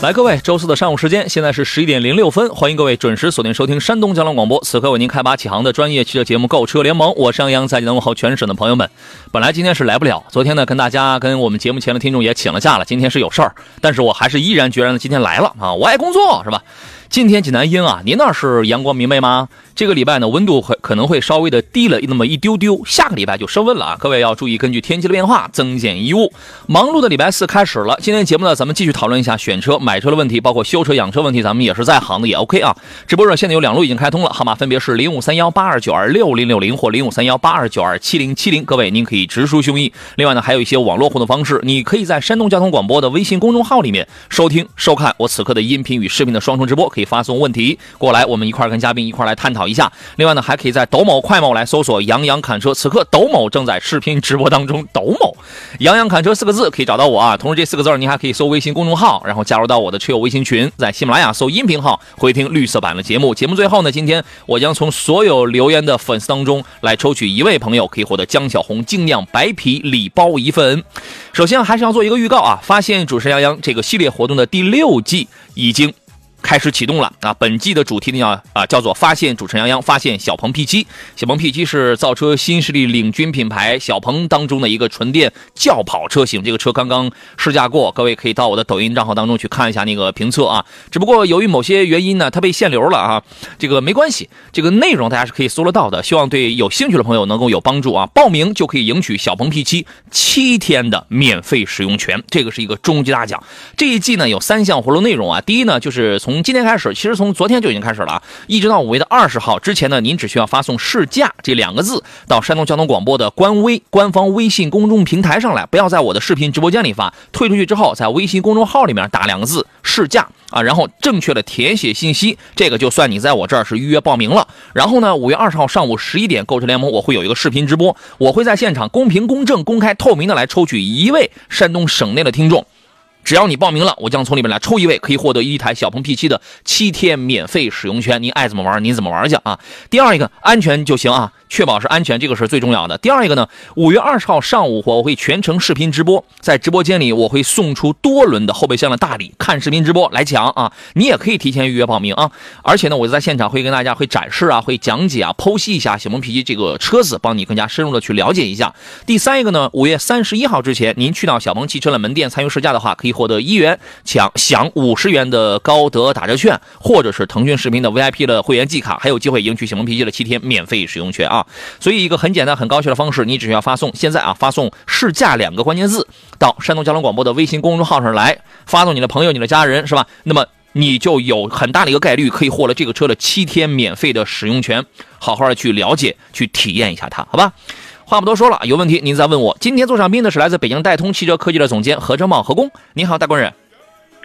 来，各位，周四的上午时间，现在是十一点零六分，欢迎各位准时锁定收听山东交通广播，此刻为您开拔启航的专业汽车节目《购车联盟》，我是杨洋，在济南问候全省的朋友们。本来今天是来不了，昨天呢跟大家跟我们节目前的听众也请了假了，今天是有事儿，但是我还是毅然决然的今天来了啊，我爱工作是吧？今天济南阴啊，您那是阳光明媚吗？这个礼拜呢，温度会可能会稍微的低了那么一丢丢，下个礼拜就升温了啊！各位要注意，根据天气的变化增减衣物。忙碌的礼拜四开始了，今天节目呢，咱们继续讨论一下选车、买车的问题，包括修车、养车问题，咱们也是在行的，也 OK 啊。直播热线呢有两路已经开通了，号码分别是零五三幺八二九二六零六零或零五三幺八二九二七零七零。各位您可以直抒胸臆。另外呢，还有一些网络互动方式，你可以在山东交通广播的微信公众号里面收听收看我此刻的音频与视频的双重直播，可以发送问题过来，我们一块跟嘉宾一块来探讨一下。另外呢。还可以在抖某、快某来搜索“杨洋侃车”。此刻抖某正在视频直播当中。抖某“杨洋侃车”四个字可以找到我啊。同时这四个字您还可以搜微信公众号，然后加入到我的车友微信群。在喜马拉雅搜音频号，回听绿色版的节目。节目最后呢，今天我将从所有留言的粉丝当中来抽取一位朋友，可以获得江小红精酿白啤礼包一份。首先还是要做一个预告啊，发现主持人杨洋这个系列活动的第六季已经。开始启动了啊！本季的主题呢啊叫做发现主持人杨洋，发现小鹏 P7。小鹏 P7 是造车新势力领军品牌小鹏当中的一个纯电轿跑车型。这个车刚刚试驾过，各位可以到我的抖音账号当中去看一下那个评测啊。只不过由于某些原因呢，它被限流了啊。这个没关系，这个内容大家是可以搜得到的。希望对有兴趣的朋友能够有帮助啊！报名就可以赢取小鹏 P7 七天的免费使用权，这个是一个终极大奖。这一季呢有三项活动内容啊，第一呢就是从今天开始，其实从昨天就已经开始了啊，一直到五月的二十号之前呢，您只需要发送“试驾”这两个字到山东交通广播的官微官方微信公众平台上来，不要在我的视频直播间里发。退出去之后，在微信公众号里面打两个字“试驾”啊，然后正确的填写信息，这个就算你在我这儿是预约报名了。然后呢，五月二十号上午十一点，购车联盟我会有一个视频直播，我会在现场公平、公正、公开、透明的来抽取一位山东省内的听众。只要你报名了，我将从里面来抽一位，可以获得一台小鹏 P7 的七天免费使用权。您爱怎么玩，您怎么玩去啊！第二一个，安全就行啊。确保是安全，这个是最重要的。第二一个呢，五月二十号上午，我会全程视频直播，在直播间里我会送出多轮的后备箱的大礼，看视频直播来抢啊！你也可以提前预约报名啊！而且呢，我在现场会跟大家会展示啊，会讲解啊，剖析一下小鹏 P7 这个车子，帮你更加深入的去了解一下。第三一个呢，五月三十一号之前，您去到小鹏汽车的门店参与试驾的话，可以获得一元抢享五十元的高德打折券，或者是腾讯视频的 VIP 的会员季卡，还有机会赢取小鹏 P7 的七天免费使用权啊！所以，一个很简单、很高效的方式，你只需要发送现在啊，发送“试驾”两个关键字到山东交通广播的微信公众号上来，发送你的朋友、你的家人，是吧？那么你就有很大的一个概率可以获得这个车的七天免费的使用权，好好的去了解、去体验一下它，好吧？话不多说了，有问题您再问我。今天坐上宾的是来自北京戴通汽车科技的总监何成茂何工，您好，大官人。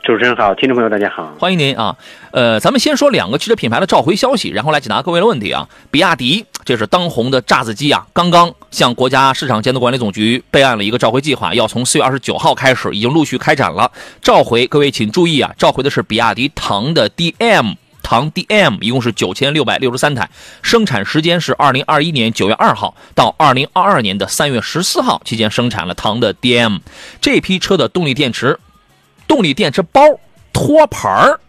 主持人好，听众朋友大家好，欢迎您啊。呃，咱们先说两个汽车品牌的召回消息，然后来解答各位的问题啊。比亚迪，这是当红的炸子机啊，刚刚向国家市场监督管理总局备案了一个召回计划，要从四月二十九号开始，已经陆续开展了召回。各位请注意啊，召回的是比亚迪唐的 DM，唐 DM 一共是九千六百六十三台，生产时间是二零二一年九月二号到二零二二年的三月十四号期间生产了唐的 DM 这批车的动力电池。动力电池包托盘儿，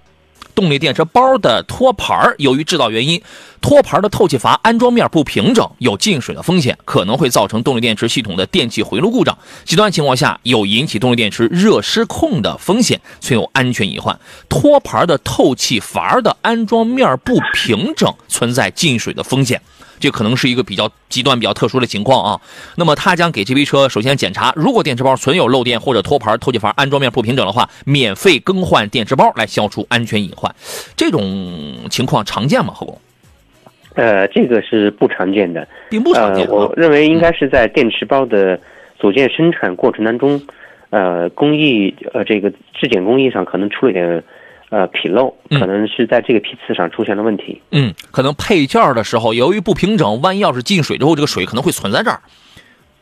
动力电池包的托盘，由于制造原因，托盘的透气阀安装面不平整，有进水的风险，可能会造成动力电池系统的电气回路故障。极端情况下，有引起动力电池热失控的风险，存有安全隐患。托盘的透气阀的安装面不平整，存在进水的风险。这可能是一个比较极端、比较特殊的情况啊。那么，他将给这批车首先检查，如果电池包存有漏电或者托盘透气阀安装面不平整的话，免费更换电池包来消除安全隐患。这种情况常见吗？何工？呃，这个是不常见的，并不常见。我认为应该是在电池包的组件生产过程当中，呃，工艺呃这个质检工艺上可能出了点呃纰漏，嗯可能是在这个批次上出现了问题。嗯，可能配件儿的时候由于不平整，万一要是进水之后，这个水可能会存在这儿。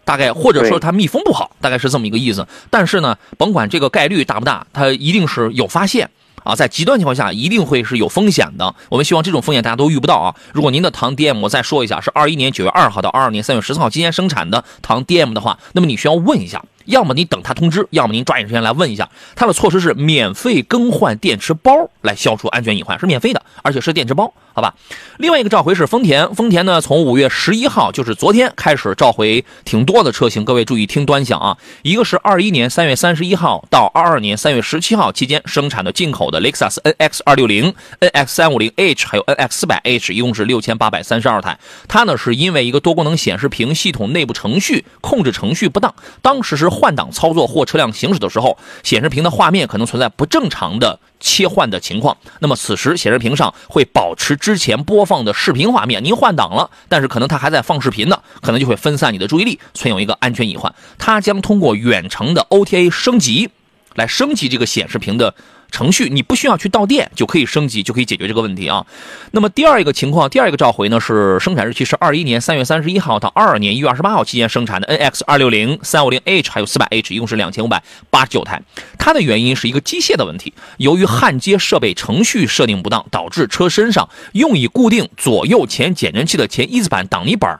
大概或者说它密封不好，大概是这么一个意思。但是呢，甭管这个概率大不大，它一定是有发现啊，在极端情况下一定会是有风险的。我们希望这种风险大家都遇不到啊。如果您的唐 DM 我再说一下是二一年九月二号到二二年三月十四号期间生产的唐 DM 的话，那么你需要问一下，要么你等他通知，要么您抓紧时间来问一下。它的措施是免费更换电池包来消除安全隐患，是免费的，而且是电池包，好吧？另外一个召回是丰田，丰田呢从五月十一号，就是昨天开始召回挺多的车型，各位注意听端详啊。一个是二一年三月三十一号到二二年三月十七号期间生产的进口的雷克萨斯 NX 二六零、NX 三五零 H 还有 NX 四百 H，一共是六千八百三十二台。它呢是因为一个多功能显示屏系统内部程序控制程序不当，当时是换挡操作或车辆行驶的时候，显示屏的画面可能存在不正常的切换的情况。那么此时显示屏上会保持之前播放的视频画面，您换挡了，但是可能它还在放视频呢，可能就会分散你的注意力，存有一个安全隐患。它将通过远程的 OTA 升级来升级这个显示屏的。程序你不需要去到店就可以升级，就可以解决这个问题啊。那么第二一个情况，第二一个召回呢是生产日期是二一年三月三十一号到二二年一月二十八号期间生产的 NX 二六零、三五零 H 还有四百 H，一共是两千五百八十九台。它的原因是一个机械的问题，由于焊接设备程序设定不当，导致车身上用以固定左右前减震器的前一字板挡泥板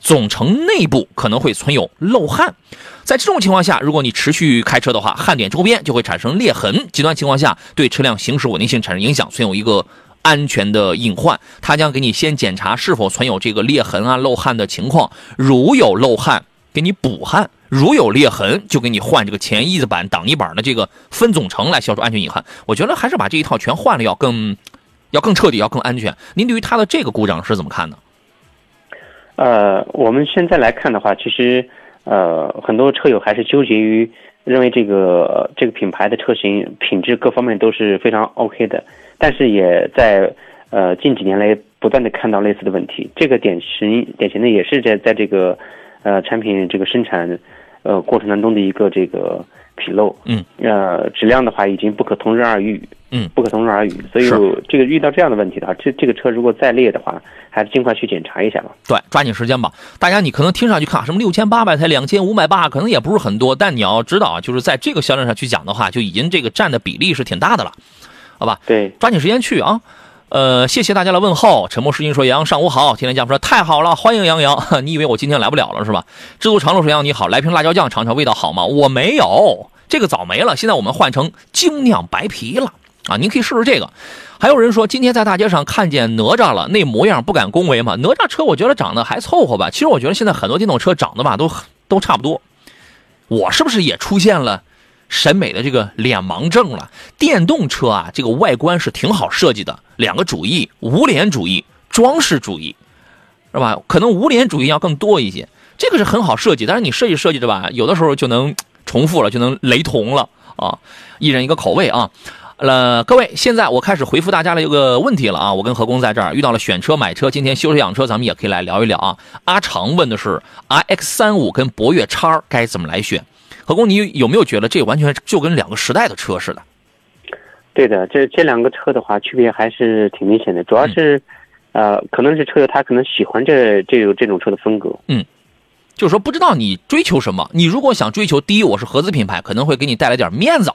总成内部可能会存有漏焊。在这种情况下，如果你持续开车的话，焊点周边就会产生裂痕，极端情况下对车辆行驶稳定性产生影响，存有一个安全的隐患。它将给你先检查是否存有这个裂痕啊、漏焊的情况，如有漏焊，给你补焊；如有裂痕，就给你换这个前翼子板、挡泥板的这个分总成来消除安全隐患。我觉得还是把这一套全换了要更要更彻底，要更安全。您对于它的这个故障是怎么看的？呃，我们现在来看的话，其实呃，很多车友还是纠结于认为这个这个品牌的车型品质各方面都是非常 OK 的，但是也在呃近几年来不断的看到类似的问题。这个典型典型的也是在在这个呃产品这个生产呃过程当中的一个这个纰漏。嗯。呃，质量的话已经不可同日而语。嗯，不可同日而语。所以是这个遇到这样的问题的话，这这个车如果再裂的话，还是尽快去检查一下吧。对，抓紧时间吧。大家，你可能听上去看什么六千八百台、两千五百八，可能也不是很多，但你要知道啊，就是在这个销量上去讲的话，就已经这个占的比例是挺大的了，好吧？对，抓紧时间去啊。呃，谢谢大家的问候。沉默是金说：“杨洋上午好。”天天家说：“太好了，欢迎杨洋。”你以为我今天来不了了是吧？知足常乐说：“杨你好，来瓶辣椒酱尝尝，味道好吗？”我没有，这个早没了。现在我们换成精酿白啤了啊！您可以试试这个。还有人说今天在大街上看见哪吒了，那模样不敢恭维嘛？哪吒车我觉得长得还凑合吧。其实我觉得现在很多电动车长得吧都都差不多。我是不是也出现了审美的这个脸盲症了？电动车啊，这个外观是挺好设计的，两个主义：无脸主义、装饰主义，是吧？可能无脸主义要更多一些，这个是很好设计，但是你设计设计着吧，有的时候就能重复了，就能雷同了啊，一人一个口味啊。呃，各位，现在我开始回复大家的一个问题了啊！我跟何工在这儿遇到了选车、买车，今天修车养车，咱们也可以来聊一聊啊。阿长问的是，i x 三五跟博越叉该怎么来选？何工，你有没有觉得这完全就跟两个时代的车似的？对的，这这两个车的话，区别还是挺明显的，主要是，呃，可能是车友他可能喜欢这这种这种车的风格。嗯就是说不知道你追求什么。你如果想追求，第一，我是合资品牌，可能会给你带来点面子，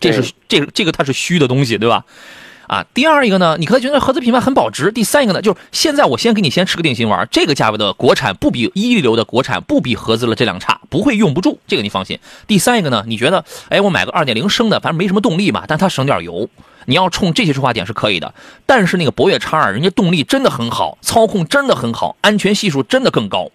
这是这个这个它是虚的东西，对吧？啊，第二一个呢，你可能觉得合资品牌很保值。第三一个呢，就是现在我先给你先吃个定心丸，这个价位的国产不比一流的国产不比合资的这辆差，不会用不住，这个你放心。第三一个呢，你觉得，哎，我买个二点零升的，反正没什么动力嘛，但它省点油，你要冲这些出发点是可以的。但是那个博越叉二，人家动力真的很好，操控真的很好，安全系数真的更高，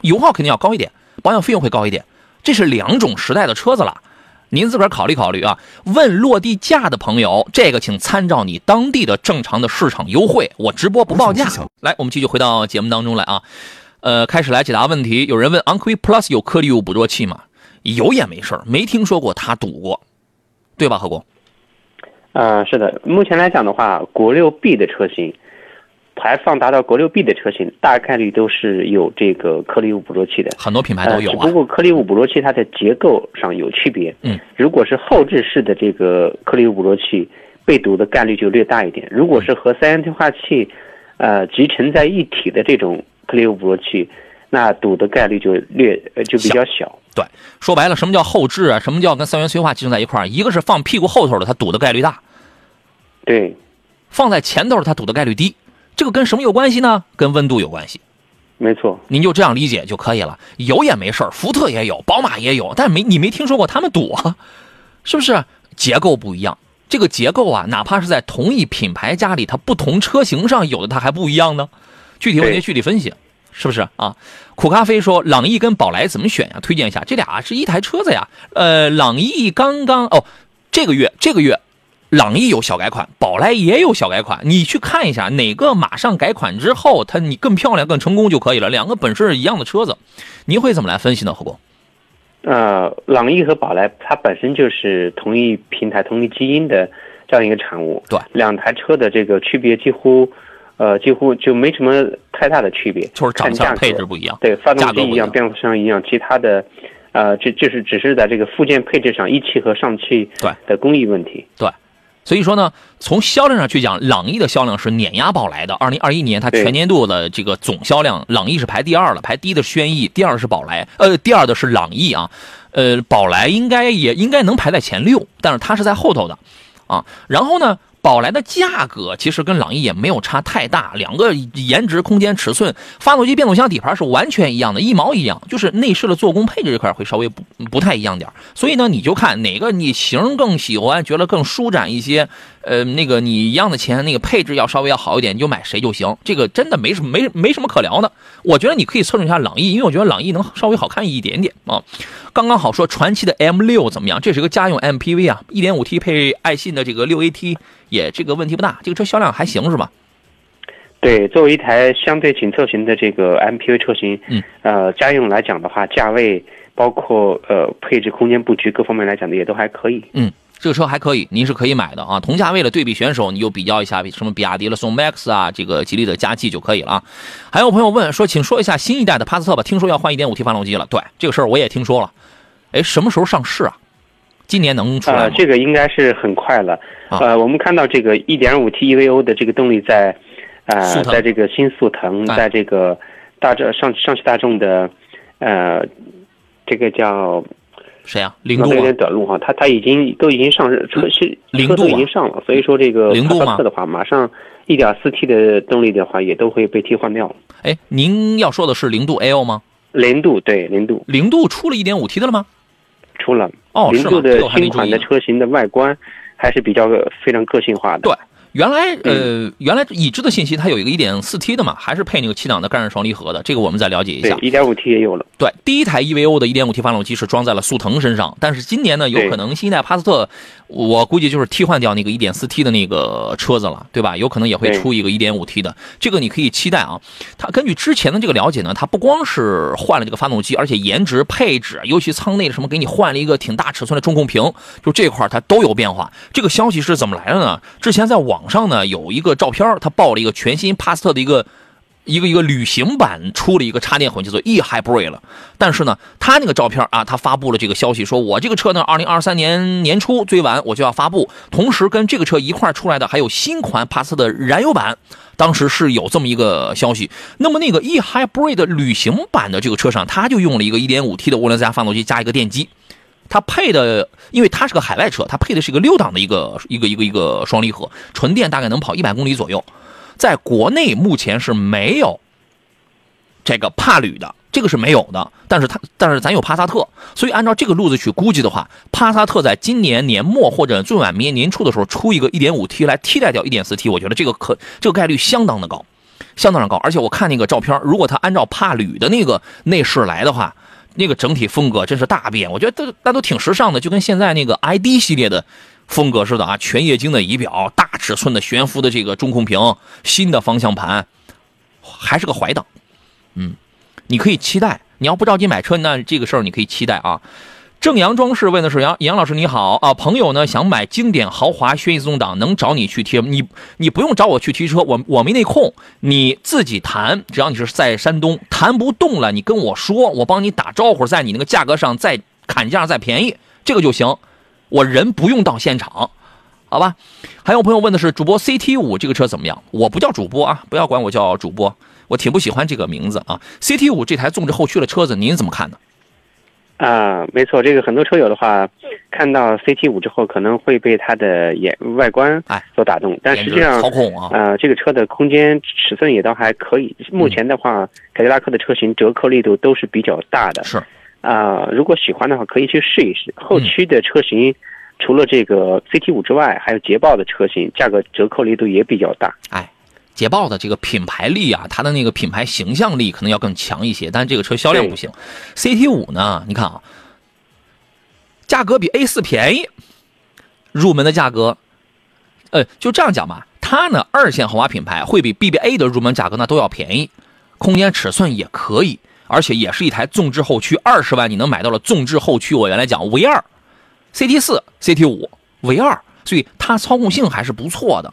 油耗肯定要高一点，保养费用会高一点，这是两种时代的车子了。您自个儿考虑考虑啊。问落地价的朋友，这个请参照你当地的正常的市场优惠，我直播不报价。来，我们继续回到节目当中来啊。呃，开始来解答问题。有人问昂科威 Plus 有颗粒物捕捉器吗？有也没事儿，没听说过它堵过，对吧，何工？呃，是的，目前来讲的话，国六 B 的车型，排放达到国六 B 的车型，大概率都是有这个颗粒物捕捉器的。很多品牌都有呃。只啊不。过颗粒物捕捉器它的结构上有区别。嗯，如果是后置式的这个颗粒物捕捉器，被堵的概率就略大一点。如果是和三元催化器，呃集成在一体的这种 Clio 捕捉器，那堵的概率就略呃就比较小。对，说白了，什么叫后置啊？什么叫跟三元催化集成在一块儿？一个是放屁股后头的，它堵的概率大；对，放在前头的，它堵的概率低。这个跟什么有关系呢？跟温度有关系。没错，您就这样理解就可以了。有也没事儿，福特也有，宝马也有，但没你没听说过他们堵啊？是不是？结构不一样，这个结构啊，哪怕是在同一品牌家里，它不同车型上有的它还不一样呢。具体问题具体分析，是不是啊？苦咖啡说，朗逸跟宝来怎么选呀？推荐一下，这俩是一台车子呀。呃，朗逸刚刚哦，这个月这个月。朗逸有小改款，宝来也有小改款，你去看一下哪个马上改款之后，它你更漂亮、更成功就可以了。两个本身是一样的车子，您会怎么来分析呢？何工？呃，朗逸和宝来它本身就是同一平台、同一基因的这样一个产物，对，两台车的这个区别几乎，呃，几乎就没什么太大的区别，就是长相、配置不一样，对，发动机一样，变速箱一样，其他的，呃，这就是只是在这个附件配置上，一汽和上汽对的工艺问题，对。所以说呢，从销量上去讲，朗逸的销量是碾压宝来的。二零二一年它全年度的这个总销量，朗逸是排第二了，排第一的轩逸，第二是宝来，呃，第二的是朗逸啊，呃，宝来应该也应该能排在前六，但是它是在后头的，啊，然后呢。宝来的价格其实跟朗逸也没有差太大，两个颜值、空间、尺寸、发动机、变速箱、底盘是完全一样的，一毛一样，就是内饰的做工、配置这块会稍微不不太一样点所以呢，你就看哪个你型更喜欢，觉得更舒展一些。呃，那个你一样的钱，那个配置要稍微要好一点，你就买谁就行。这个真的没什么没没什么可聊的。我觉得你可以侧重一下朗逸，因为我觉得朗逸能稍微好看一点点啊。刚刚好说传奇的 M 六怎么样？这是一个家用 MPV 啊，1.5T 配爱信的这个六 AT，也这个问题不大。这个车销量还行是吧？对，作为一台相对紧凑型的这个 MPV 车型，嗯，呃，家用来讲的话，价位包括呃配置、空间布局各方面来讲的也都还可以。嗯。这个车还可以，您是可以买的啊。同价位的对比选手，你就比较一下，什么比亚迪的宋 MAX 啊，这个吉利的嘉际就可以了啊。还有朋友问说，请说一下新一代的帕萨特吧，听说要换 1.5T 发动机了。对，这个事儿我也听说了。哎，什么时候上市啊？今年能出来吗？这个应该是很快了。呃，我们看到这个 1.5T EVO 的这个动力在，呃，在这个新速腾，在这个大众上上汽大众的，呃，这个叫。谁啊？零度有点短路哈，它它已经都已经上车是零度已经上了，所以说这个帕萨特的话，马上一点四 T 的动力的话也都会被替换掉。哎，您要说的是零度 L 吗？零度对零度零度出了一点五 T 的了吗？出了哦，零度的新款的车型的外观还是比较非常个性化的。对。原来呃，原来已知的信息，它有一个 1.4T 的嘛，还是配那个七档的干式双离合的，这个我们再了解一下。对，1.5T 也有了。对，第一台 EVO 的 1.5T 发动机是装在了速腾身上，但是今年呢，有可能新一代帕萨特，我估计就是替换掉那个 1.4T 的那个车子了，对吧？有可能也会出一个 1.5T 的，这个你可以期待啊。它根据之前的这个了解呢，它不光是换了这个发动机，而且颜值、配置，尤其舱内的什么，给你换了一个挺大尺寸的中控屏，就这块它都有变化。这个消息是怎么来的呢？之前在网。上呢有一个照片，他报了一个全新帕萨特的一个一个一个旅行版，出了一个插电混叫做 e hybrid 了。但是呢，他那个照片啊，他发布了这个消息，说我这个车呢，二零二三年年初最晚我就要发布。同时跟这个车一块出来的还有新款帕萨特的燃油版，当时是有这么一个消息。那么那个 e hybrid 旅行版的这个车上，他就用了一个 1.5T 的涡轮增压发动机加一个电机。它配的，因为它是个海外车，它配的是一个六档的一个一个一个一个双离合，纯电大概能跑一百公里左右。在国内目前是没有这个帕旅的，这个是没有的。但是它，但是咱有帕萨特，所以按照这个路子去估计的话，帕萨特在今年年末或者最晚明年年初的时候出一个 1.5T 来替代掉 1.4T，我觉得这个可这个概率相当的高，相当的高。而且我看那个照片，如果它按照帕旅的那个内饰来的话。那个整体风格真是大变，我觉得都那都挺时尚的，就跟现在那个 ID 系列的风格似的啊，全液晶的仪表，大尺寸的悬浮的这个中控屏，新的方向盘，还是个怀档，嗯，你可以期待。你要不着急买车，那这个事儿你可以期待啊。正阳装饰问的是杨杨老师你好啊，朋友呢想买经典豪华轩逸自动挡，能找你去贴你你不用找我去提车，我我没那空，你自己谈，只要你是在山东谈不动了，你跟我说，我帮你打招呼，在你那个价格上再砍价再便宜，这个就行，我人不用到现场，好吧？还有朋友问的是主播 CT 五这个车怎么样？我不叫主播啊，不要管我叫主播，我挺不喜欢这个名字啊。CT 五这台纵置后驱的车子，您怎么看呢？啊，没错，这个很多车友的话，看到 CT 五之后，可能会被它的眼外观哎所打动，但实际上操控啊，呃，这个车的空间尺寸也倒还可以。目前的话，凯迪拉克的车型折扣力度都是比较大的。是啊、如果喜欢的话，可以去试一试。后期的车型，除了这个 CT 五之外，还有捷豹的车型，价格折扣力度也比较大。哎，捷豹的这个品牌力啊，它的那个品牌形象力可能要更强一些，但这个车销量不行。CT 五呢，你看啊，价格比 A 四便宜，入门的价格，呃，就这样讲吧，它呢二线豪华品牌会比 BBA 的入门价格呢都要便宜，空间尺寸也可以，而且也是一台纵置后驱，二十万你能买到了纵置后驱。我原来讲 V 二、CT 四、CT 五、V 二，所以它操控性还是不错的。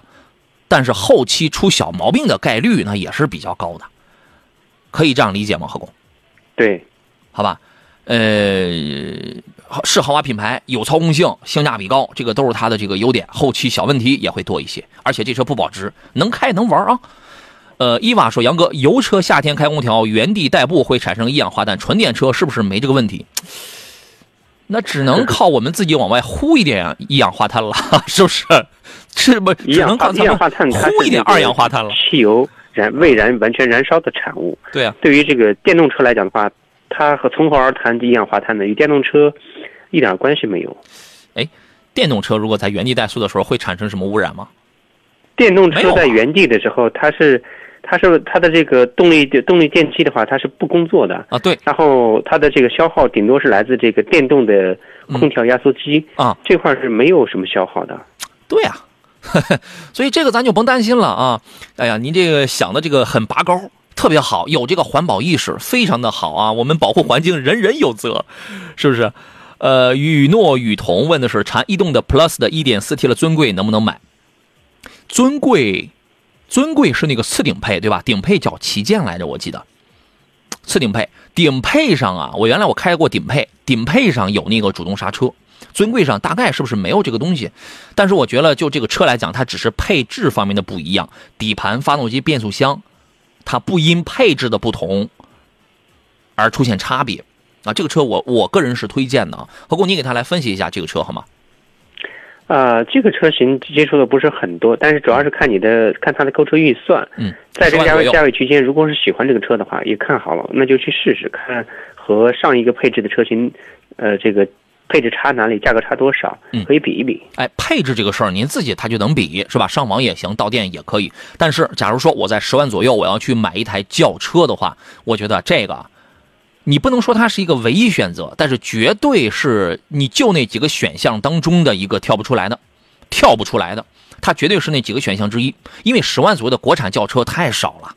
但是后期出小毛病的概率呢也是比较高的，可以这样理解吗？何工？对，好吧，呃，是豪华品牌，有操控性，性价比高，这个都是它的这个优点。后期小问题也会多一些，而且这车不保值，能开能玩啊。呃，伊娃说：“杨哥，油车夏天开空调，原地代步会产生一氧化碳，纯电车是不是没这个问题？那只能靠我们自己往外呼一点一氧化碳了，是不是？是不？一氧化一氧化碳它是那个呼一点二氧化碳了。汽油燃未燃完全燃烧的产物。对啊，对于这个电动车来讲的话，它和从何而谈一氧化碳呢？与电动车一点关系没有。哎电动车如果在原地怠速的时候会产生什么污染吗？电动车在原地的时候，它是它是它的这个动力动力电机的话，它是不工作的。啊，对然后它的这个消耗顶多是来自这个电动的空调压缩机，啊，这块儿是没有什么消耗的。对呀、所以这个咱就甭担心了啊。哎呀，您这个想的这个很拔高，特别好，有这个环保意识，非常的好啊。我们保护环境，人人有责，是不是？呃，雨诺雨桐问的是禅逸动的 Plus 的 1.4T 的尊贵能不能买？尊贵，尊贵是那个次顶配对吧？顶配叫旗舰来着，我记得。次顶配，顶配上啊，我原来我开过顶配，顶配上有那个主动刹车，尊贵上大概是不是没有这个东西？但是我觉得就这个车来讲，它只是配置方面的不一样，底盘、发动机、变速箱，它不因配置的不同而出现差别啊。这个车我我个人是推荐的啊，何工你给他来分析一下这个车好吗？啊、这个车型接触的不是很多，但是主要是看你的看它的购车预算。嗯，在这个10万左右价位价位区间，如果是喜欢这个车的话，也看好了，那就去试试看和上一个配置的车型，呃，这个配置差哪里，价格差多少嗯，可以比一比。哎，配置这个事儿，您自己他就能比是吧？上网也行，到店也可以。但是，假如说我在十万左右，我要去买一台轿车的话，我觉得这个，你不能说它是一个唯一选择，但是绝对是你就那几个选项当中的一个跳不出来的，跳不出来的，它绝对是那几个选项之一。因为十万左右的国产轿车太少了。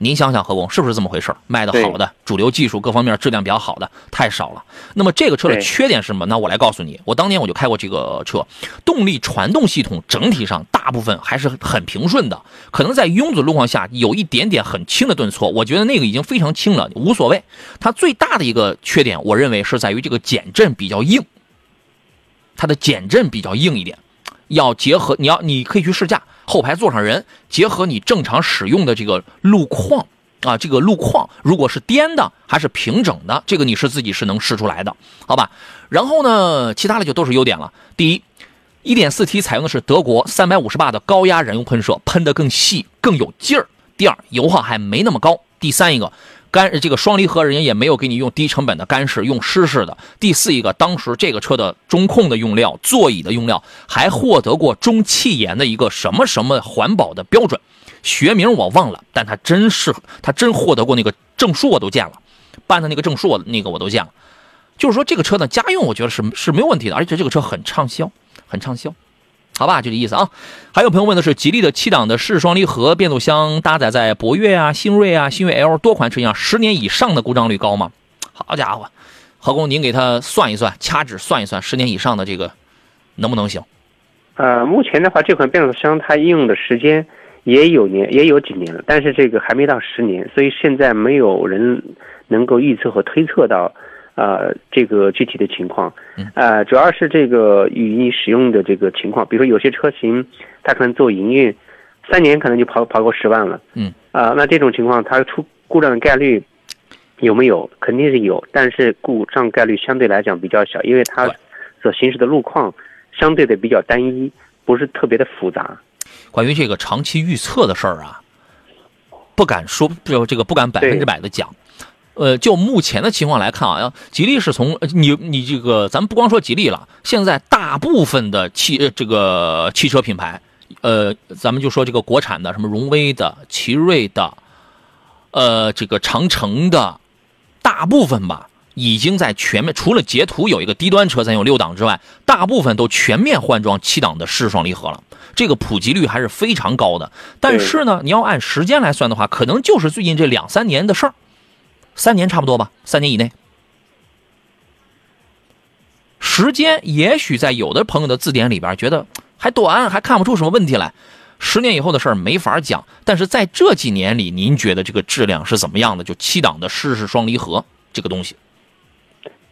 您想想，何工是不是这么回事儿？卖的好的，主流技术各方面质量比较好的太少了。那么这个车的缺点是什么？那我来告诉你，我当年我就开过这个车，动力传动系统整体上大部分还是很平顺的，可能在拥堵路况下有一点点很轻的顿挫，我觉得那个已经非常轻了，无所谓。它最大的一个缺点，我认为是在于这个减震比较硬，它的减震比较硬一点，要结合你要你可以去试驾，后排坐上人，结合你正常使用的这个路况啊，这个路况如果是颠的还是平整的，这个你是自己是能试出来的，好吧？然后呢，其他的就都是优点了。第一一点四 T 采用的是德国三百五十巴的高压燃油喷射，喷得更细更有劲儿。第二，油耗还没那么高。第三一个。干这个双离合，人家也没有给你用低成本的干式，用湿式的。第四一个，当时这个车的中控的用料、座椅的用料，还获得过中汽研的一个什么什么环保的标准，学名我忘了，但它真是它真获得过那个证书，我都见了，办的那个证书我那个我都见了。就是说这个车呢，家用我觉得是是没有问题的，而且这个车很畅销，很畅销。好吧，就这意思啊。还有朋友问的是，吉利的七档的湿双离合变速箱搭载在博越啊、星瑞啊、星越 L 多款车型上，十年以上的故障率高吗？好家伙，何工，您给他算一算，掐指算一算，十年以上的这个能不能行？呃，目前的话，这款变速箱它应用的时间也有年也有几年了，但是这个还没到十年，所以现在没有人能够预测和推测到，呃这个具体的情况，呃，主要是这个与你使用的这个情况，比如说有些车型它可能做营运，三年可能就跑跑过十万了，嗯，啊，那这种情况它出故障的概率有没有？肯定是有，但是故障概率相对来讲比较小，因为它所行驶的路况相对的比较单一，不是特别的复杂。关于这个长期预测的事儿啊，不敢说，就这个不敢百分之百的讲。呃，就目前的情况来看啊，吉利是从你你这个，咱们不光说吉利了，现在大部分的汽这个汽车品牌，呃，咱们就说这个国产的，什么荣威的、奇瑞的，呃，这个长城的，大部分吧，已经在全面，除了捷途有一个低端车咱有六档之外，大部分都全面换装七档的湿双离合了，这个普及率还是非常高的。但是呢，你要按时间来算的话，可能就是最近这两三年的事儿。三年差不多吧，三年以内，时间也许在有的朋友的字典里边觉得还短，还看不出什么问题来。十年以后的事儿没法讲，但是在这几年里，您觉得这个质量是怎么样的？就七档的湿式双离合这个东西。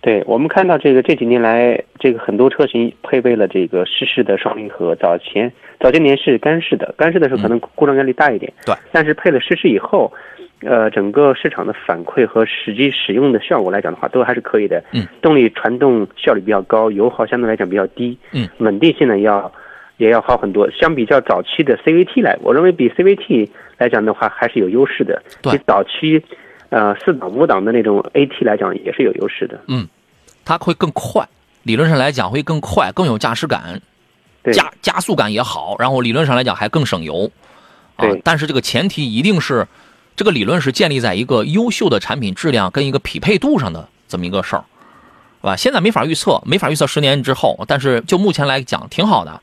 对我们看到这个这几年来，这个很多车型配备了这个湿式的双离合。早前早些年是干式的，干式的时候可能故障概率大一点。对，但是配了湿式以后。呃，整个市场的反馈和实际使用的效果来讲的话，都还是可以的。嗯，动力传动效率比较高，油耗相对来讲比较低。嗯，稳定性呢要也要好很多。相比较早期的 CVT 来，我认为比 CVT 来讲的话还是有优势的。对，早期呃四档五档的那种 AT 来讲也是有优势的。嗯，它会更快，理论上来讲会更快，更有驾驶感，加加速感也好，然后理论上来讲还更省油。啊，但是这个前提一定是。这个理论是建立在一个优秀的产品质量跟一个匹配度上的这么一个事儿，是吧？现在没法预测，没法预测十年之后，但是就目前来讲挺好的，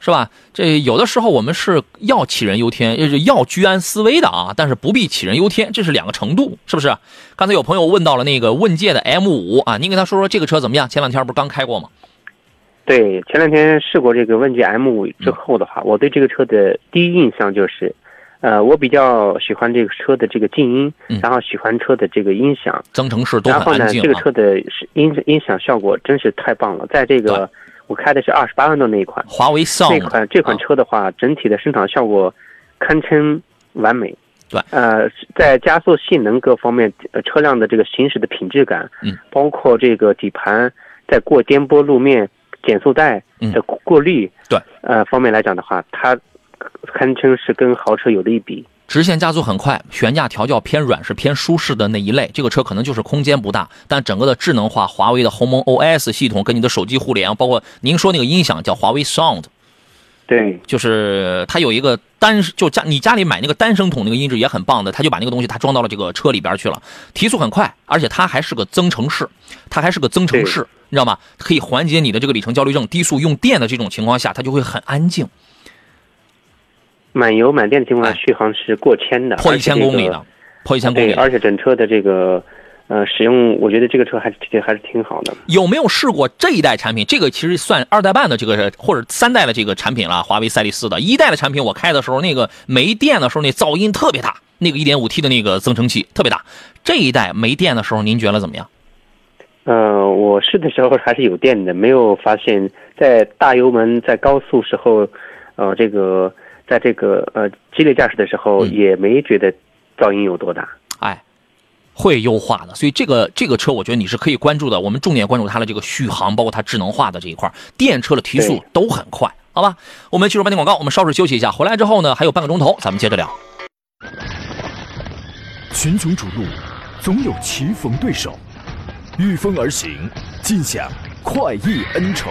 是吧？这有的时候我们是要杞人忧天，要居安思危的啊，但是不必杞人忧天，这是两个程度，是不是？刚才有朋友问到了那个问界的 M 五啊，您给他说说这个车怎么样？前两天不是刚开过吗？对，前两天试过这个问界 M 五之后的话，我对这个车的第一印象就是。呃，我比较喜欢这个车的这个静音，然后喜欢车的这个音响，增程式都很安静。然后呢，这个车的音音响效果真是太棒了。在这个我开的是二十八万多那一款华为 Sound 这款这款车的话，整体的声场效果堪称完美。对，呃，在加速性能各方面，呃，车辆的这个行驶的品质感，嗯，包括这个底盘在过颠簸路面减速带的过滤，对，呃，方面来讲的话，它。堪称是跟豪车有的一比，直线加速很快，悬架调教偏软，是偏舒适的那一类。这个车可能就是空间不大，但整个的智能化，华为的鸿蒙 OS 系统跟你的手机互联，包括您说那个音响叫华为 Sound，对，就是它有一个单，就家你家里买那个单声筒那个音质也很棒的，它就把那个东西它装到了这个车里边去了，提速很快，而且它还是个增程式，它还是个增程式，你知道吗？可以缓解你的这个里程焦虑症，低速用电的这种情况下，它就会很安静。满油满电的情况下，续航是过千的，破一千公里的，破一千公里。而且整车的这个，呃，使用，我觉得这个车还是还是挺好的。有没有试过这一代产品？这个其实算二代半的这个或者三代的这个产品了。华为赛力斯的一代的产品，我开的时候那个没电的时候，那噪音特别大，那个一点五 T 的那个增程器特别大。这一代没电的时候，您觉得怎么样？呃，我试的时候还是有电的，没有发现，在大油门在高速时候，呃，这个。在这个呃激烈驾驶的时候，也没觉得噪音有多大。哎，会优化的，所以这个这个车，我觉得你是可以关注的。我们重点关注它的这个续航，包括它智能化的这一块，电车的提速都很快，好吧？我们进入半天广告，我们稍事休息一下，回来之后呢，还有半个钟头，咱们接着聊。群雄逐鹿，总有棋逢对手，御风而行，尽享快意恩仇。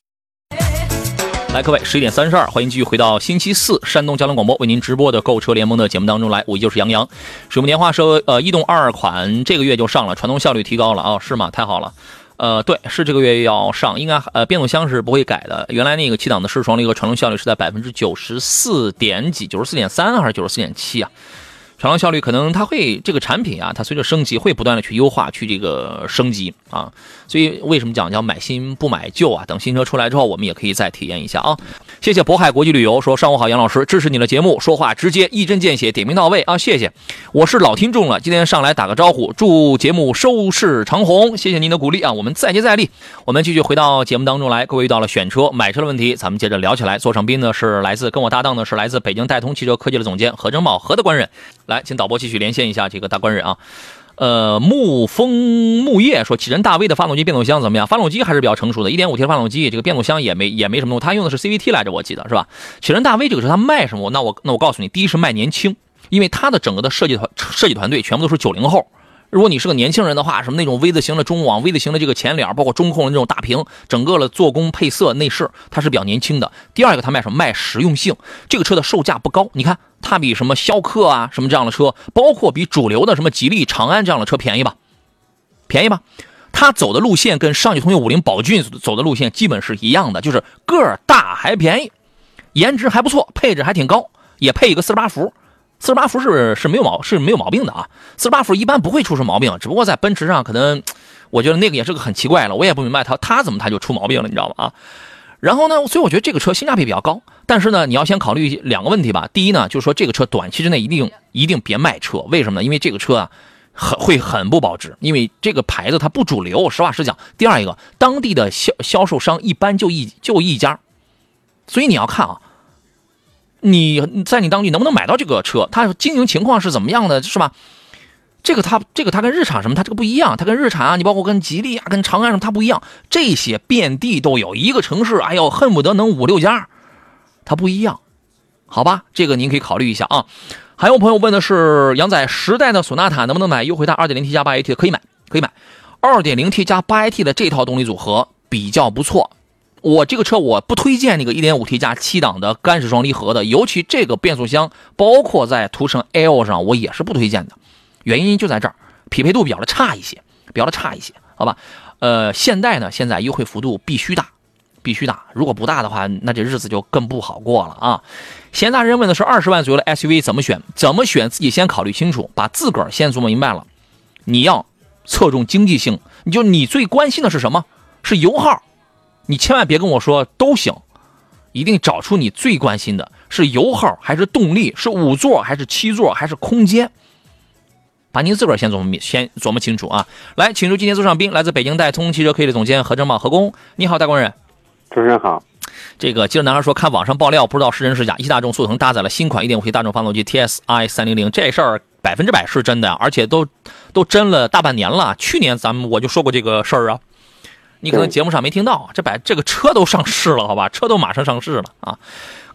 来，各位，十一点三十二，欢迎继续回到星期四山东交通广播为您直播的购车联盟的节目当中来。我依旧是杨洋。水木年华说，呃，逸动二款这个月就上了，传动效率提高了啊，是吗？太好了。呃，对，是这个月要上，应该呃变速箱是不会改的。原来那个七档的湿双离合传动效率是在百分之九十四点几，九十四点三还是九十四点七啊？传动效率可能它会这个产品啊，它随着升级会不断的去优化，去这个升级啊。所以为什么讲叫买新不买旧啊？等新车出来之后，我们也可以再体验一下啊。谢谢渤海国际旅游说上午好，杨老师支持你的节目，说话直接，一针见血，点名到位啊，谢谢。我是老听众了，今天上来打个招呼，祝节目收视长虹，谢谢您的鼓励啊，我们再接再厉。我们继续回到节目当中来，各位遇到了选车、买车的问题，咱们接着聊起来。座上宾呢是来自跟我搭档的是来自北京戴通汽车科技的总监何正茂，何的官人。来，请导播继续连线一下这个大官人啊。呃，沐风沐叶说，启辰大 V 的发动机变速箱怎么样？发动机还是比较成熟的一点五 T 的发动机，这个变速箱也没也没什么用，他用的是 CVT 来着，我记得是吧？启辰大 V 这个车他卖什么？那我那我告诉你，第一是卖年轻，因为他的整个的设计团设计团队全部都是九零后。如果你是个年轻人的话，什么那种 V 字形的中网、V 字形的这个前脸，包括中控的那种大屏，整个的做工、配色、内饰，它是比较年轻的。第二个，它卖什么？卖实用性。这个车的售价不高，你看它比什么逍客啊、什么这样的车，包括比主流的什么吉利、长安这样的车便宜吧？便宜吧？它走的路线跟上汽通用五菱宝骏走的路线基本是一样的，就是个儿大还便宜，颜值还不错，配置还挺高，也配一个四十八伏。四十八伏是是没有毛是没有毛病的啊，四十八伏一般不会出什么毛病，只不过在奔驰上可能，我觉得那个也是个很奇怪了，我也不明白它它怎么它就出毛病了，你知道吗？啊，然后呢，所以我觉得这个车性价比比较高，但是呢，你要先考虑两个问题吧。第一呢，就是说这个车短期之内一定一定别卖车，为什么呢？因为这个车啊，很会很不保值，因为这个牌子它不主流，实话实讲。第二一个，当地的销销售商一般就一就一家，所以你要看啊。你在你当地能不能买到这个车？它经营情况是怎么样的，是吧？这个它这个它跟日产什么，它这个不一样。它跟日产啊，你包括跟吉利啊、跟长安什么，它不一样。这些遍地都有，一个城市，哎呦，恨不得能五六家，它不一样，好吧？这个您可以考虑一下啊。还有朋友问的是，杨仔，时代的索纳塔能不能买？优惠它 2.0T 加 8AT 的可以买，可以买。2.0T 加 8AT 的这套动力组合比较不错。我这个车我不推荐那个 1.5T 加七档的干式双离合的，尤其这个变速箱，包括在途胜 L 上，我也是不推荐的。原因就在这儿，匹配度比较的差一些，比较的差一些，好吧？呃，现代呢，现在优惠幅度必须大，必须大。如果不大的话，那这日子就更不好过了啊。闲杂人问的是二十万左右的 SUV 怎么选？怎么选？自己先考虑清楚，把自个儿先琢磨明白了。你要侧重经济性，你就你最关心的是什么？是油耗。你千万别跟我说都行，一定找出你最关心的是油耗还是动力，是五座还是七座还是空间，把您自个儿先琢磨先琢磨清楚啊！来，请出今天座上宾，来自北京代通汽车科技的总监何正茂何工，你好，大官人。主持人好。这个记者男孩说，看网上爆料，不知道是真是假。一汽大众速腾搭载了新款 1.5T 大众发动机 TSI 300，这事儿百分之百是真的，而且都都真了大半年了。去年咱们我就说过这个事儿啊。你可能节目上没听到，这把这个车都上市了，好吧？车都马上上市了啊！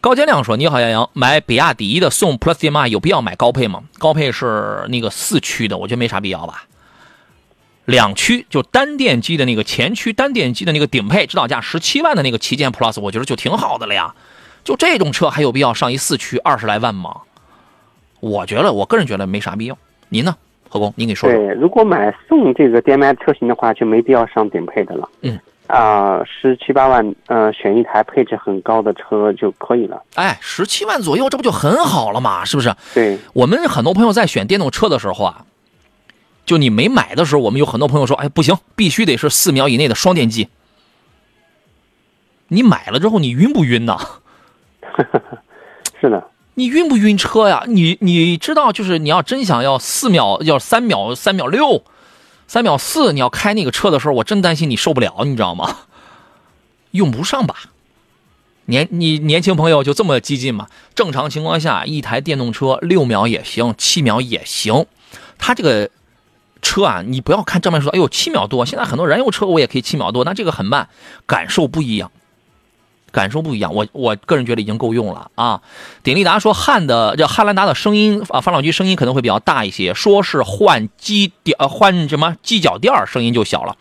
高建亮说：“你好，杨洋，买比亚迪的送 Plus DM-i 有必要买高配吗？高配是那个四驱的，我觉得没啥必要吧。两驱就单电机的那个前驱单电机的那个顶配，指导价十七万的那个旗舰 Plus，我觉得就挺好的了呀。就这种车还有必要上一四驱二十来万吗？我觉得，我个人觉得没啥必要。您呢？”何工，您给说说。对，如果买送这个 DM-i 车型的话，就没必要上顶配的了。嗯，啊，十七八万，呃，选一台配置很高的车就可以了。哎，十七万左右，这不就很好了嘛？是不是？对。我们很多朋友在选电动车的时候啊，就你没买的时候，我们有很多朋友说，哎，不行，必须得是四秒以内的双电机。你买了之后，你晕不晕呐？是的。你晕不晕车呀？你你知道，就是你要真想要四秒，要三秒，三秒六，三秒四，你要开那个车的时候，我真担心你受不了，你知道吗？用不上吧？年你年轻朋友就这么激进吗？正常情况下，一台电动车六秒也行，七秒也行。它这个车啊，你不要看正面说，哎呦七秒多，现在很多燃油车我也可以七秒多，那这个很慢，感受不一样。感受不一样，我我个人觉得已经够用了啊。鼎力达说汉的这汉兰达的声音啊，发动机声音可能会比较大一些，说是换机垫换什么机脚垫声音就小了，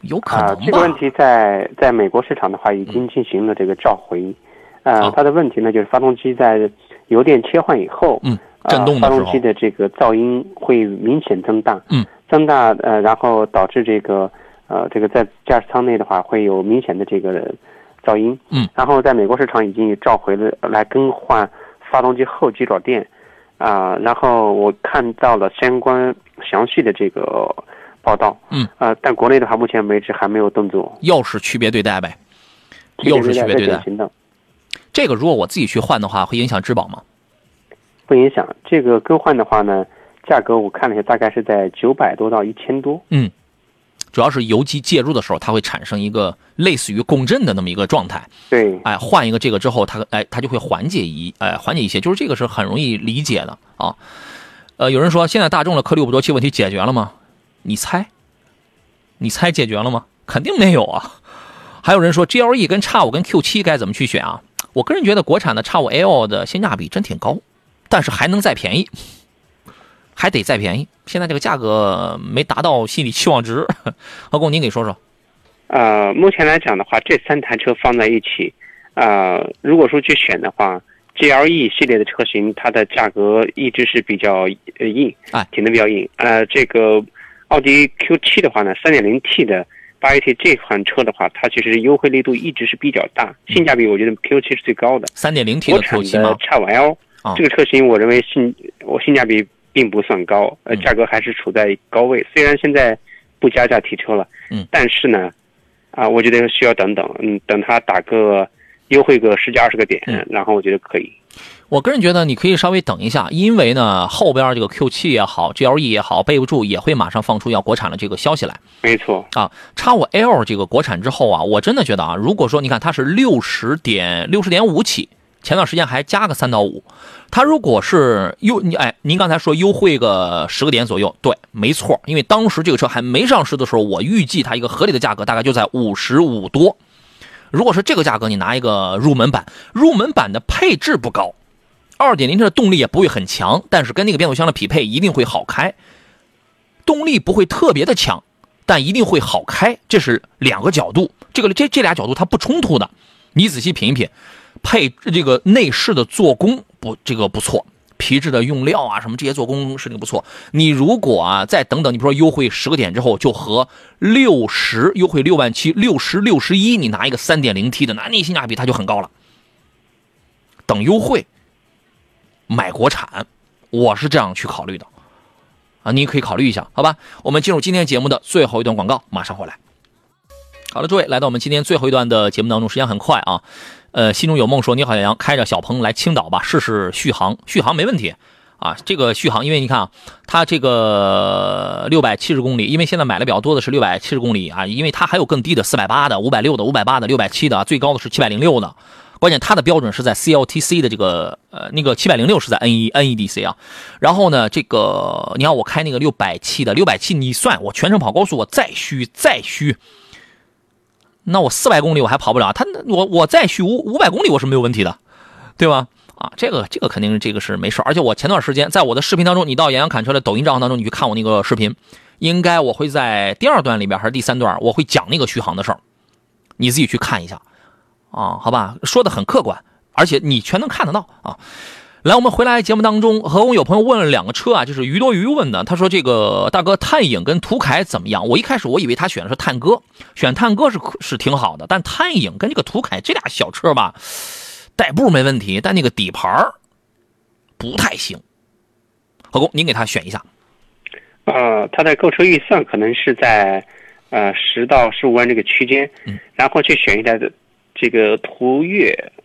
有可能吧？这个问题在在美国市场的话已经进行了这个召回，呃，它的问题呢就是发动机在油电切换以后，嗯，震动的发动机的这个噪音会明显增大，嗯，增大呃，然后导致这个呃这个在驾驶舱内的话会有明显的这个噪音。嗯，然后在美国市场已经召回了来更换发动机后机爪垫，啊、然后我看到了相关详细的这个报道。嗯，呃，但国内的话，目前为止还没有动作。又是区别对待呗，又是区别对待。这个如果我自己去换的话，会影响质保吗？不影响。这个更换的话呢，价格我看了一下，大概是在九百多到一千多。主要是油机介入的时候，它会产生一个类似于共振的那么一个状态。对，哎，换一个这个之后，它哎它就会缓解一哎缓解一些，就是这个是很容易理解的啊。呃，有人说现在大众的颗粒物多气问题解决了吗？你猜？你猜解决了吗？肯定没有啊。还有人说 GLE 跟 X 五跟 Q 七该怎么去选啊？我个人觉得国产的 X 五 L 的性价比真挺高，但是还能再便宜，还得再便宜。现在这个价格没达到心理期望值。何工，您给说说。呃，目前来讲的话，这三台车放在一起，呃，如果说去选的话，GLE 系列的车型，它的价格一直是比较呃硬，哎挺的比较硬。呃，这个奥迪 Q7 的话呢，3.0T 的八 AT 这款车的话，它其实优惠力度一直是比较大，性价比我觉得 Q7 是最高的。三点零 T 的 Q 产的七吗？X5L、啊这个车型，我认为性我性价比并不算高，呃，嗯价格还是处在高位。虽然现在不加价提车了，嗯，但是呢，啊，我觉得需要等等，嗯，等它打个优惠个十几二十个点，嗯然后我觉得可以。我个人觉得你可以稍微等一下，因为呢后边这个 Q 7也好，GLE 也好，备不住也会马上放出要国产的这个消息来没错，啊。x 5 L 这个国产之后啊，我真的觉得啊，如果说你看它是六十点六十点五起，前段时间还加个三到五，它如果是优你哎，您刚才说优惠个十个点左右，对，没错，因为当时这个车还没上市的时候，我预计它一个合理的价格大概就在五十五多。如果是这个价格，你拿一个入门版，入门版的配置不高，二点零 T 的动力也不会很强，但是跟那个变速箱的匹配一定会好开。动力不会特别的强，但一定会好开，这是两个角度，这个这这俩角度它不冲突的。你仔细品一品，配这个内饰的做工不这个不错，皮质的用料啊什么这些做工是那个不错。你如果啊再等等，你比如说优惠十个点之后，就和六十优惠六万七、六十六十一，你拿一个三点零 T 的，那你性价比它就很高了。等优惠买国产，我是这样去考虑的啊，你可以考虑一下，好吧？我们进入今天节目的最后一段广告，马上回来。好了，诸位，来到我们今天最后一段的节目当中，时间很快啊。呃，心中有梦说，你好，杨，开着小鹏来青岛吧，试试续航，续航没问题啊。这个续航，因为你看啊，它这个六百七十公里，因为现在买的比较多的是六百七十公里啊，因为它还有更低的四百八的、五百六的、五百八的、六百七的，最高的是七百零六的。关键它的标准是在 CLTC 的这个呃那个七百零六是在 N 一 NEDC 啊，然后呢这个你看我开那个六百七的六百七，你算我全程跑高速我再虚再虚，那我四百公里我还跑不了，他我我再续五五百公里我是没有问题的，对吧？啊，这个这个肯定是这个是没事，而且我前段时间在我的视频当中，你到杨洋侃车的抖音账号当中，你去看我那个视频，应该我会在第二段里边还是第三段，我会讲那个续航的事儿，你自己去看一下。啊，好吧，说的很客观，而且你全能看得到啊。来，我们回来节目当中，何工有朋友问了两个车啊，就是鱼多鱼问的，他说这个大哥探影跟途凯怎么样？我一开始我以为他选的是探歌，选探歌是是挺好的，但探影跟这个途凯这俩小车吧，代步没问题，但那个底盘儿不太行。何工，您给他选一下。呃，他的购车预算可能是在呃十到十五万这个区间，嗯，然后去选一台的这个途岳，啊、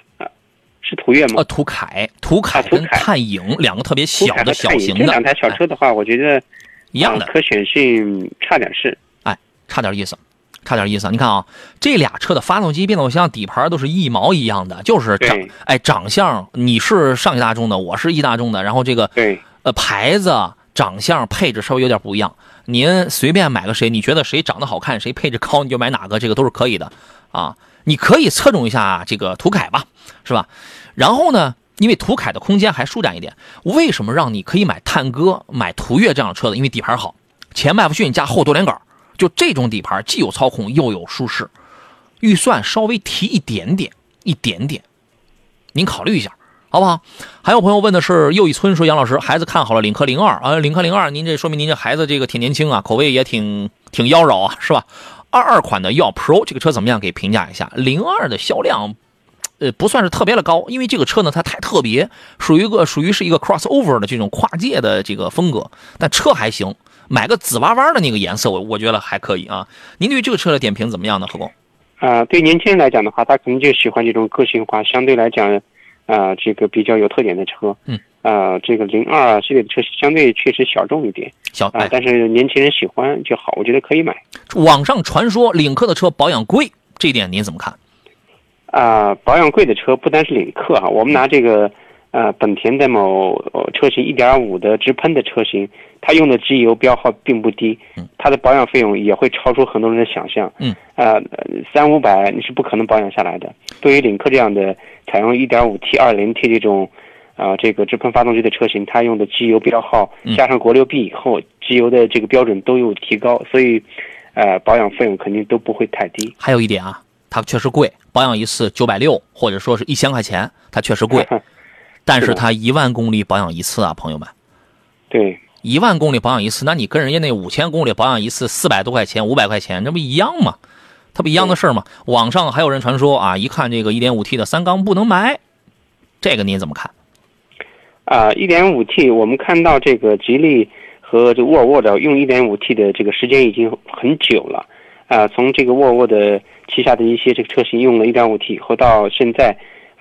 是途岳吗？呃，途凯，途凯跟探影两个特别小的小型的，这两台小哎车的话，我觉得一样的啊，可选性差点是。哎差点意思，差点意思。你看啊，这俩车的发动机、变速箱、底盘都是一毛一样的，就是长哎长相，你是上汽大众的，我是一大众的，然后这个对，呃牌子、长相、配置稍微有点不一样。您随便买个谁，你觉得谁长得好看，谁配置高，你就买哪个，这个都是可以的啊。你可以侧重一下这个途凯吧，是吧？然后呢，因为途凯的空间还舒展一点，为什么让你可以买探歌、买途岳这样的车子？因为底盘好，前麦弗逊加后多连杆，就这种底盘既有操控又有舒适，预算稍微提一点点，一点点，您考虑一下好不好？还有朋友问的是又一村说杨老师孩子看好了领克零二啊，领克零二，您这说明您这孩子这个挺年轻啊，口味也挺挺妖娆啊，是吧？二二款的耀 Pro 这个车怎么样？给评价一下。零二的销量，呃，不算是特别的高，因为这个车呢它太特别，属于一个属于是一个 crossover 的这种跨界的这个风格，但车还行。买个紫哇哇的那个颜色，我我觉得还可以啊。您对这个车的点评怎么样呢，何工？啊，对年轻人来讲的话，他可能就喜欢这种个性化，相对来讲，啊，这个比较有特点的车。嗯。啊，这个零二系列的车相对确实小众一点，小啊，但是年轻人喜欢就好，我觉得可以买。网上传说领克的车保养贵，这一点您怎么看？啊，保养贵的车不单是领克啊，我们拿这个。呃，本田的某车型1.5的直喷的车型，它用的机油标号并不低，它的保养费用也会超出很多人的想象。嗯，呃，三五百你是不可能保养下来的。对于领克这样的采用 1.5T、2.0T 这种，啊，这个直喷发动机的车型，它用的机油标号加上国六 B 以后，机油的这个标准都有提高，所以，呃，保养费用肯定都不会太低。还有一点啊，它确实贵，保养一次九百六或者说是一千块钱，它确实贵。但是它一万公里保养一次啊，朋友们。对，一万公里保养一次，那你跟人家那五千公里保养一次四百多块钱、五百块钱，那不一样吗？它不一样的事儿吗？网上还有人传说啊，一看这个一点五 T 的三缸不能买，这个您怎么看？啊，一点五 T，我们看到这个吉利和这沃尔沃的用一点五 T 的这个时间已经很久了啊，从这个沃尔沃的旗下的一些这个车型用了一点五 T 以后到现在。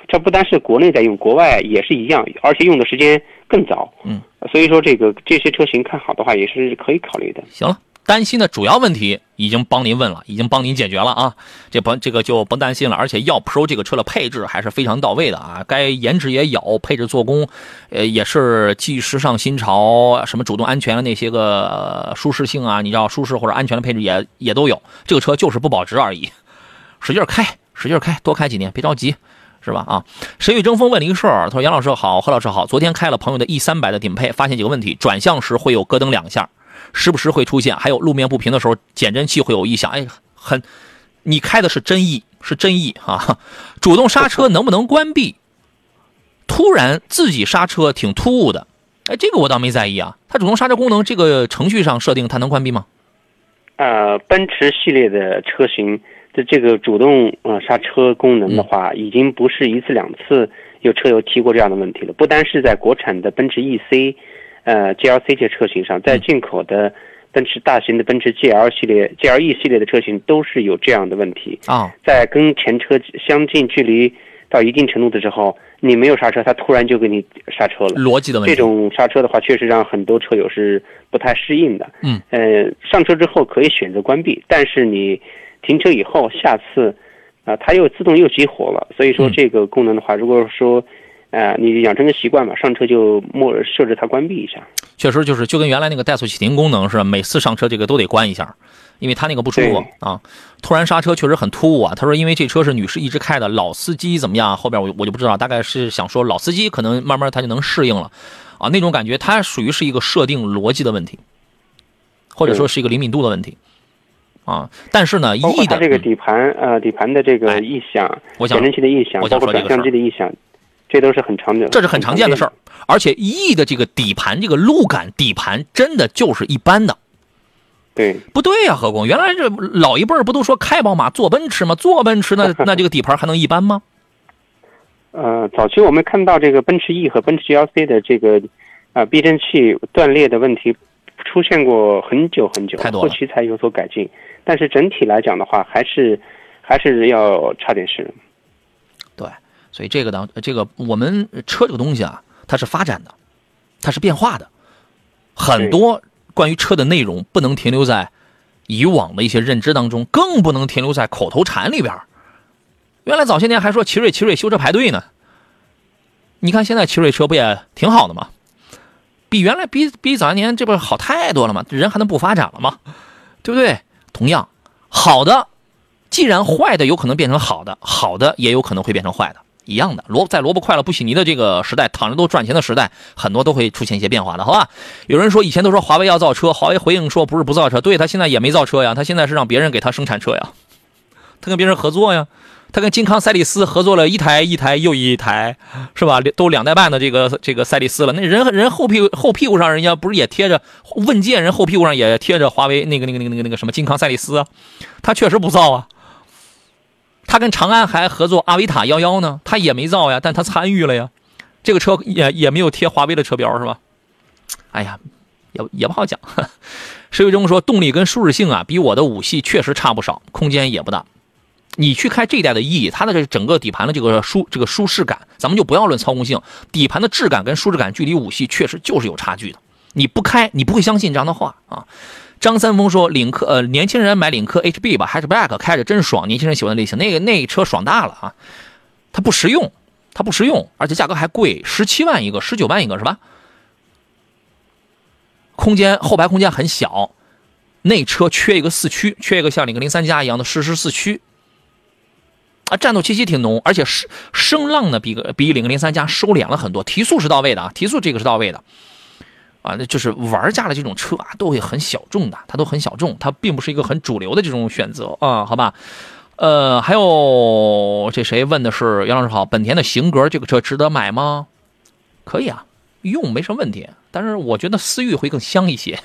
这不单是国内在用，国外也是一样，而且用的时间更早。嗯，所以说这个这些车型看好的话，也是可以考虑的。行了，担心的主要问题已经帮您问了，已经帮您解决了啊，这不这个就甭担心了。而且耀 Pro 这个车的配置还是非常到位的啊，该颜值也有，配置做工，呃，也是既时尚新潮，什么主动安全的那些个舒适性啊，你知道舒适或者安全的配置也也都有。这个车就是不保值而已，使劲开，使劲开，多开几年，别着急。是吧？啊，谁与争锋问了一个事儿，他说：“杨老师好，何老师好。昨天开了朋友的 E 三百的顶配，发现几个问题：转向时会有咯噔两下，时不时会出现；还有路面不平的时候，减震器会有异响。哎，很，你开的是真 E，是真 E 啊！主动刹车能不能关闭？突然自己刹车挺突兀的。哎，这个我倒没在意啊。它主动刹车功能这个程序上设定，它能关闭吗？呃，奔驰系列的车型。”的这个主动呃刹车功能的话，已经不是一次两次有车友提过这样的问题了。不单是在国产的奔驰 E C，呃 G L C 这些车型上，在进口的奔驰大型的奔驰 G L 系列、G L E 系列的车型都是有这样的问题啊。在跟前车相近距离到一定程度的时候，你没有刹车，它突然就给你刹车了。逻辑的问题。这种刹车的话，确实让很多车友是不太适应的。嗯。呃，上车之后可以选择关闭，但是你。停车以后，下次，啊，它又自动又激活了。所以说这个功能的话，如果说，呃，你养成个习惯吧，上车就默设置它关闭一下。确实就是就跟原来那个怠速启停功能似的，每次上车这个都得关一下，因为它那个不舒服啊。突然刹车确实很突兀啊。他说，因为这车是女士一直开的，老司机怎么样？后边我我就不知道，大概是想说老司机可能慢慢他就能适应了，啊，那种感觉它属于是一个设定逻辑的问题，或者说是一个灵敏度的问题。啊，但是呢，E 的这个底盘呃，底盘的这个异响，减震器的异响，包括转向机的异响，这都是很常见，这是很常见的事儿。而且 E 的这个底盘这个路感，底盘真的就是一般的。对，不对呀，何工，原来这老一辈儿不都说开宝马坐奔驰吗？坐奔驰那 那这个底盘还能一般吗？呃，早期我们看到这个奔驰 E 和奔驰 GLC 的这个啊避震器断裂的问题出现过很久很久，后期才有所改进。但是整体来讲的话，还是还是要差点事。对，所以这个呢，这个我们车这个东西啊，它是发展的，它是变化的，很多关于车的内容不能停留在以往的一些认知当中，更不能停留在口头禅里边。原来早些年还说奇瑞奇瑞修车排队呢，你看现在奇瑞车不也挺好的吗？比原来比比早些年这不好太多了吗？人还能不发展了吗？对不对？同样，好的，既然坏的有可能变成好的，好的也有可能会变成坏的，一样的。萝在萝卜快了不洗泥的这个时代，躺着都赚钱的时代，很多都会出现一些变化的，好吧？有人说以前都说华为要造车，华为回应说不是不造车，对他现在也没造车呀，他现在是让别人给他生产车呀，他跟别人合作呀，他跟金康赛利斯合作了一台一台又一台，是吧？都两代半的这个这个赛利斯了。那人人后屁股后屁股上，人家不是也贴着问界？人后屁股上也贴着华为那个那个那个那个那个什么金康赛利斯？他确实不造啊。他跟长安还合作阿维塔幺幺呢，他也没造呀，但他参与了呀。这个车也也没有贴华为的车标是吧？哎呀，也也不好讲。石伟忠说，动力跟舒适性啊，比我的五系确实差不少，空间也不大。你去开这一代的 E，它的这整个底盘的这个舒这个舒适感，咱们就不要论操控性，底盘的质感跟舒适感距离五系确实就是有差距的。你不开，你不会相信这样的话啊。张三丰说：“领克，呃，年轻人买领克 HB 吧，Hatchback 开着真爽，年轻人喜欢的类型。那个那车爽大了啊，它不实用，它不实用，而且价格还贵，十七万一个，十九万一个是吧？空间后排空间很小，那车缺一个四驱，缺一个像领克零三加一样的适时四驱啊，战斗气息挺浓，而且声声浪呢比个比领克零三加收敛了很多，提速是到位的啊，提速这个是到位的。”啊，那就是玩家的这种车啊，都会很小众的，它都很小众，它并不是一个很主流的这种选择啊，好吧？呃，还有这谁问的是杨老师好，本田的型格这个车值得买吗？可以啊，用没什么问题，但是我觉得思域会更香一些。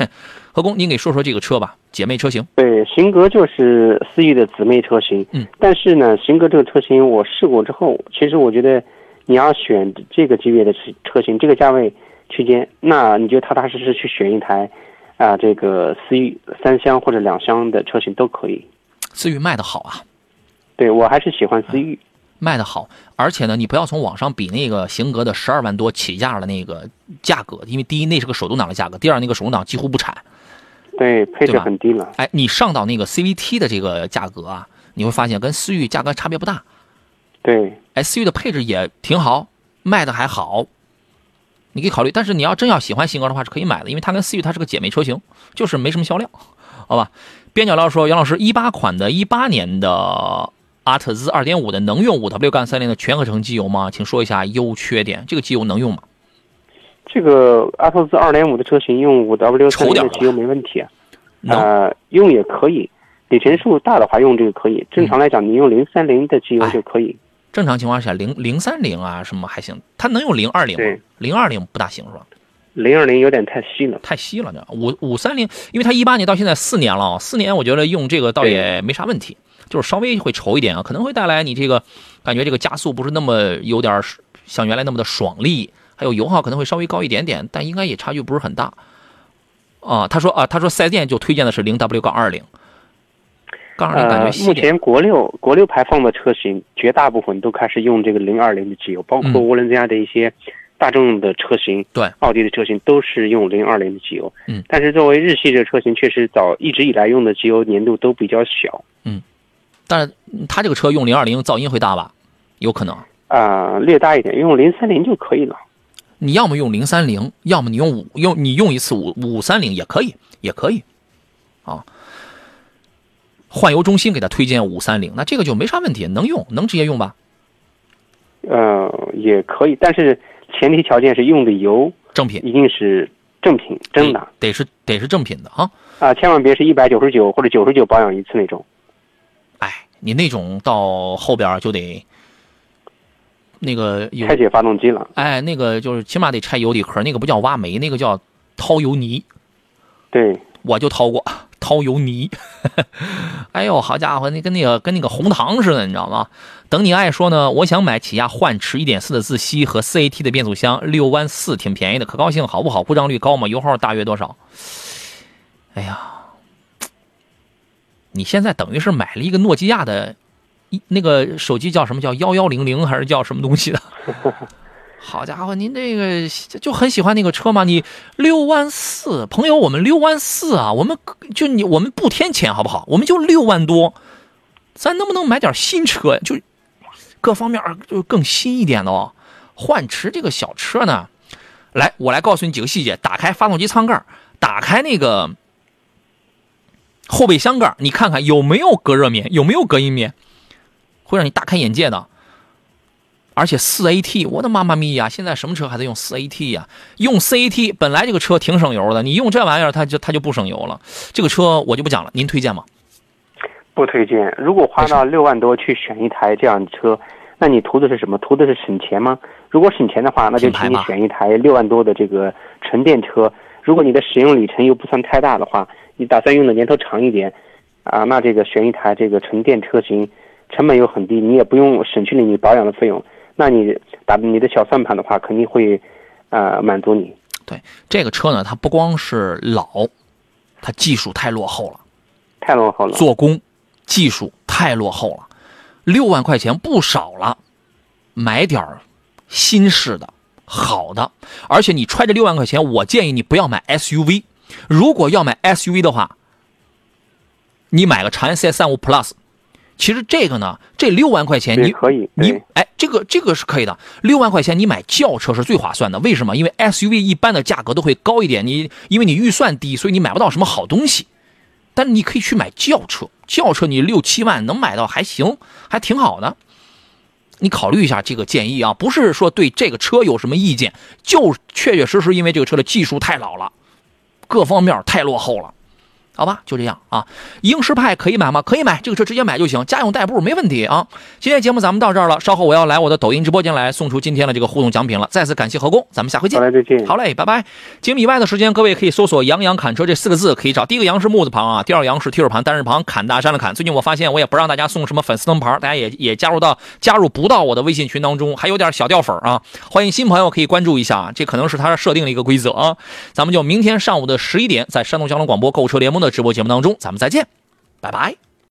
何工，您给说说这个车吧，姐妹车型。对，型格就是思域的姊妹车型，嗯，但是呢，型格这个车型我试过之后，其实我觉得你要选这个级别的车车型，这个价位。区间，那你就踏踏实实去选一台，啊，这个思域三厢或者两厢的车型都可以。思域卖的好啊，对我还是喜欢思域，卖的好。而且呢，你不要从网上比那个型格的十二万多起价的那个价格，因为第一那是个手动挡的价格，第二那个手动挡几乎不产，对，配置很低了。哎，你上到那个 CVT 的这个价格啊，你会发现跟思域价格差别不大。对，哎，思域的配置也挺好，卖的还好。你可以考虑，但是你要真要喜欢型格的话是可以买的，因为它跟思域它是个姐妹车型，就是没什么销量，好吧？边角料说，杨老师，一八款的一八年的阿特兹二点五的能用五 W 杠三零的全合成机油吗？请说一下优缺点。这个机油能用吗？这个阿特兹二点五的车型用五 W 三零的机油没问题啊，呃，用也可以，里程数大的话用这个可以。正常来讲，你用零三零的机油就可以。正常情况下，零零三零啊什么还行，它能用零二零吗？零二零不大行是吧？零二零有点太稀了，太稀了。这五五三零，因为它一八年到现在四年了，四年我觉得用这个倒也没啥问题，就是稍微会稠一点啊，可能会带来你这个感觉这个加速不是那么有点像原来那么的爽利，还有油耗可能会稍微高一点点，但应该也差距不是很大。啊，他说啊，他说四 S 店就推荐的是零 W 杠二零。呃，目前国六国六排放的车型，绝大部分都开始用这个零二零的机油，包括涡轮增压的一些大众的车型，对，奥迪的车型都是用零二零的机油。嗯，但是作为日系这个车型，确实早一直以来用的机油粘度都比较小。嗯，但是它这个车用零二零噪音会大吧？有可能啊，略大一点，用零三零就可以了。你要么用零三零，要么你用五用你用一次五五三零也可以，也可以，啊。换油中心给他推荐五三零，那这个就没啥问题，能用，能直接用吧？呃，也可以，但是前提条件是用的油正品，一定是正品，真的，得是得是正品的啊！啊，千万别是一百九十九或者九十九保养一次那种。哎，你那种到后边就得那个拆解发动机了。哎，那个就是起码得拆油底壳，那个不叫挖煤，那个叫掏油泥。对，我就掏过。掏油泥，哎呦，好家伙，那跟那个跟那个红糖似的，你知道吗？等你爱说呢，我想买起亚幻驰一点四的自吸和四 AT 的变速箱，六万四，挺便宜的，可高兴，好不好？故障率高吗？油耗大约多少？哎呀，你现在等于是买了一个诺基亚的，一那个手机叫什么叫幺幺零零还是叫什么东西的？好家伙，您这个就很喜欢那个车吗？你六万四，朋友，我们六万四啊，我们就你我们不添钱好不好？我们就六万多，咱能不能买点新车？就各方面就更新一点的哦。幻驰这个小车呢，来，我来告诉你几个细节：打开发动机舱盖，打开那个后备箱盖，你看看有没有隔热棉，有没有隔音棉，会让你大开眼界的。而且四 AT，我的妈妈咪呀！现在什么车还在用四 AT 呀？用四 AT 本来这个车挺省油的，你用这玩意儿，它就它就不省油了。这个车我就不讲了，您推荐吗？不推荐。如果花到六万多去选一台这样的车，那你图的是什么？图的是省钱吗？如果省钱的话，那就请你选一台六万多的这个纯电车。如果你的使用里程又不算太大的话，你打算用的年头长一点，啊，那这个选一台这个纯电车型，成本又很低，你也不用省去了你保养的费用，那你打你的小算盘的话，肯定会，呃，满足你。对这个车呢，它不光是老，它技术太落后了，太落后了，做工技术太落后了，六万块钱不少了，买点儿。新式的，好的，而且你揣着六万块钱，我建议你不要买 SUV。如果要买 SUV 的话，你买个长安 CS35 Plus。其实这个呢，这六万块钱你可以，你哎，这个这个是可以的。六万块钱你买轿车是最划算的，为什么？因为 SUV 一般的价格都会高一点，你因为你预算低，所以你买不到什么好东西。但你可以去买轿车，轿车你六七万能买到还行，还挺好的。你考虑一下这个建议啊，不是说对这个车有什么意见，就确确实实因为这个车的技术太老了，各方面太落后了。好吧，就这样啊。英诗派可以买吗？可以买，这个车直接买就行，家用代步没问题啊。今天节目咱们到这儿了，稍后我要来我的抖音直播间来送出今天的这个互动奖品了。再次感谢何工，咱们下回见。好嘞，再见。好嘞，拜拜。节目以外的时间，各位可以搜索“杨洋砍车”这四个字，可以找。第一个“杨”是木字旁啊，第二个“杨”是提手旁、单人旁，砍大山的砍。最近我发现我也不让大家送什么粉丝灯牌，大家也也加入到加入不到我的微信群当中，还有点小掉粉啊。欢迎新朋友可以关注一下，这可能是他设定的一个规则啊。咱们就明天上午的十一点，在山东交通广播购车联盟的直播节目当中。咱们再见，拜拜。